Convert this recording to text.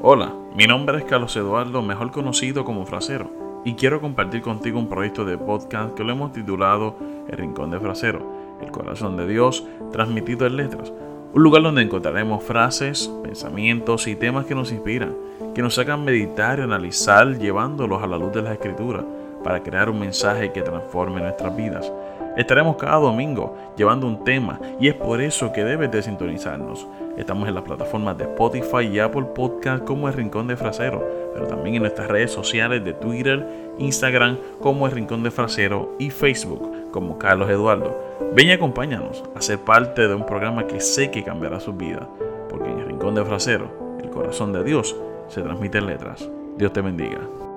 Hola, mi nombre es Carlos Eduardo, mejor conocido como Frasero, y quiero compartir contigo un proyecto de podcast que lo hemos titulado El Rincón de Frasero, el corazón de Dios transmitido en letras, un lugar donde encontraremos frases, pensamientos y temas que nos inspiran, que nos hagan meditar y analizar llevándolos a la luz de la escritura para crear un mensaje que transforme nuestras vidas. Estaremos cada domingo llevando un tema y es por eso que debes de sintonizarnos. Estamos en las plataformas de Spotify y Apple Podcast como El Rincón de Frasero, pero también en nuestras redes sociales de Twitter, Instagram como El Rincón de Frasero y Facebook como Carlos Eduardo. Ven y acompáñanos a ser parte de un programa que sé que cambiará su vida, porque en El Rincón de Frasero, el corazón de Dios se transmite en letras. Dios te bendiga.